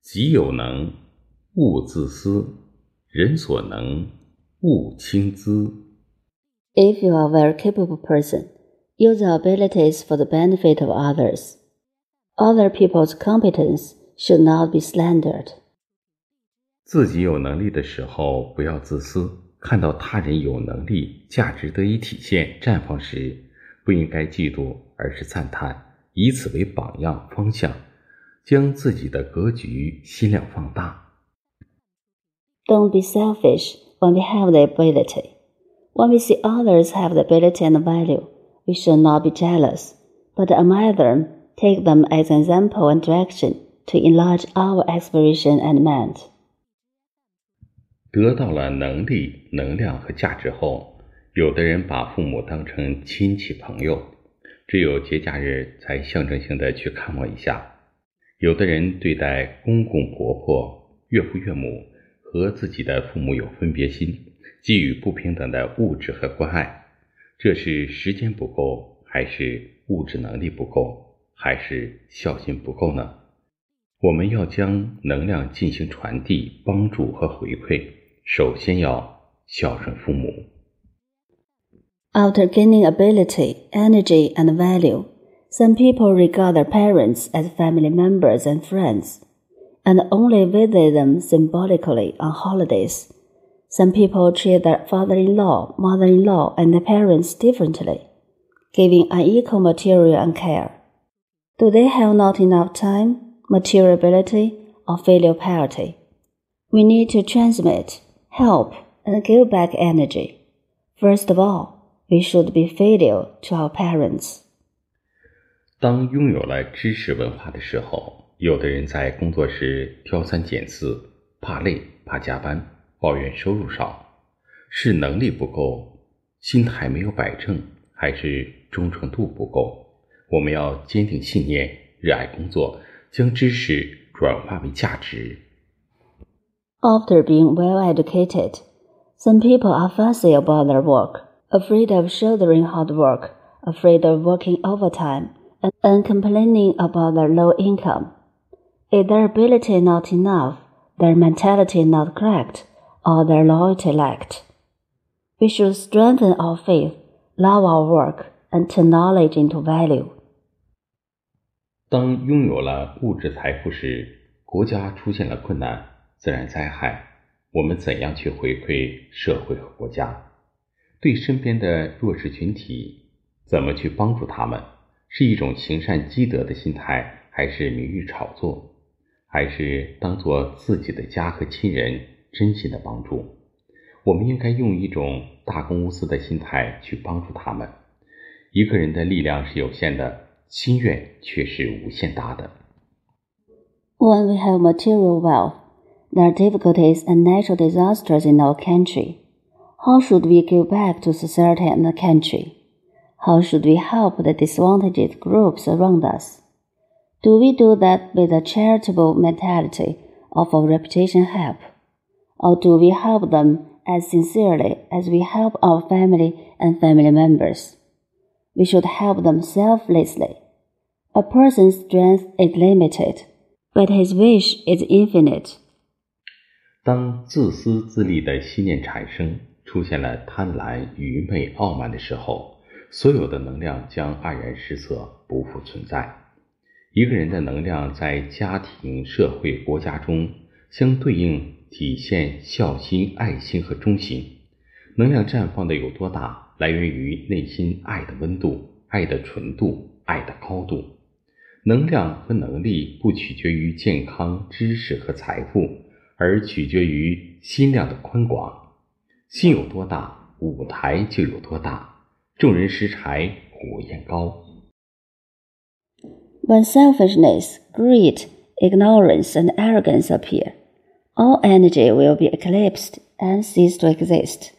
己有能，勿自私；人所能，勿轻訾。If you are a very capable person, use your abilities for the benefit of others. Other people's competence should not be slandered. 自己有能力的时候，不要自私；看到他人有能力、价值得以体现、绽放时，不应该嫉妒，而是赞叹，以此为榜样方向。将自己的格局、心量放大。Don't be selfish when we have the ability. When we see others have the ability and value, we should not be jealous, but admire them, take them as an example and direction to enlarge our aspiration and mind. 得到了能力、能量和价值后，有的人把父母当成亲戚朋友，只有节假日才象征性的去看望一下。有的人对待公公婆婆、岳父岳母和自己的父母有分别心，给予不平等的物质和关爱，这是时间不够，还是物质能力不够，还是孝心不够呢？我们要将能量进行传递、帮助和回馈，首先要孝顺父母。After gaining ability, energy, and value. Some people regard their parents as family members and friends, and only visit them symbolically on holidays. Some people treat their father in law, mother in law, and their parents differently, giving unequal material and care. Do they have not enough time, material ability, or filial piety? We need to transmit, help, and give back energy. First of all, we should be filial to our parents. 当拥有了知识文化的时候，有的人在工作时挑三拣四，怕累、怕加班，抱怨收入少，是能力不够，心态没有摆正，还是忠诚度不够？我们要坚定信念，热爱工作，将知识转化为价值。After being well educated, some people are fussy about their work, afraid of shouldering hard work, afraid of working overtime. and complaining about their low income. Is their ability not enough, their mentality not correct, or their loyalty lacked? We should strengthen our faith, love our work, and turn knowledge into value. 当拥有了物质财富时，国家出现了困难、自然灾害，我们怎样去回馈社会和国家？对身边的弱势群体，怎么去帮助他们？ 是一种行善积德的心态，还是名誉炒作，还是当做自己的家和亲人真心的帮助？我们应该用一种大公无私的心态去帮助他们。一个人的力量是有限的，心愿却是无限大的。When we have material wealth, there are difficulties and natural disasters in our country. How should we give back to society and the country? How should we help the disadvantaged groups around us? Do we do that with a charitable mentality of a reputation help? Or do we help them as sincerely as we help our family and family members? We should help them selflessly. A person's strength is limited, but his wish is infinite. 当自私自利的信念产生，出现了贪婪、愚昧、傲慢的时候， 所有的能量将黯然失色，不复存在。一个人的能量在家庭、社会、国家中相对应体现孝心、爱心和忠心。能量绽放的有多大，来源于内心爱的温度、爱的纯度、爱的高度。能量和能力不取决于健康、知识和财富，而取决于心量的宽广。心有多大，舞台就有多大。众人拾柴火焰高。When selfishness, greed, ignorance, and arrogance appear, all energy will be eclipsed and cease to exist.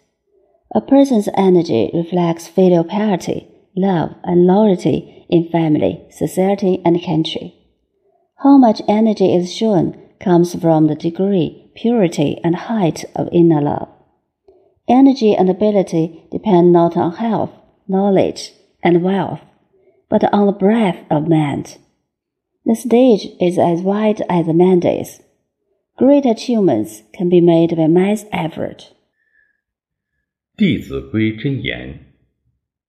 A person's energy reflects filial piety, love, and loyalty in family, society, and country. How much energy is shown comes from the degree, purity, and height of inner love. Energy and ability depend not on health, knowledge, and wealth, but on the breadth of man. The stage is as wide as the man is, Great achievements can be made by mass effort. 弟子规真言：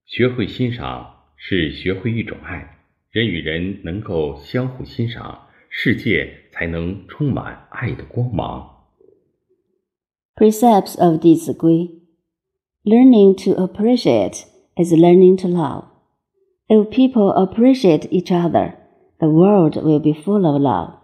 学会欣赏是学会一种爱，人与人能够相互欣赏，世界才能充满爱的光芒。Precepts of 弟子规：Learning to appreciate is learning to love. If people appreciate each other, the world will be full of love.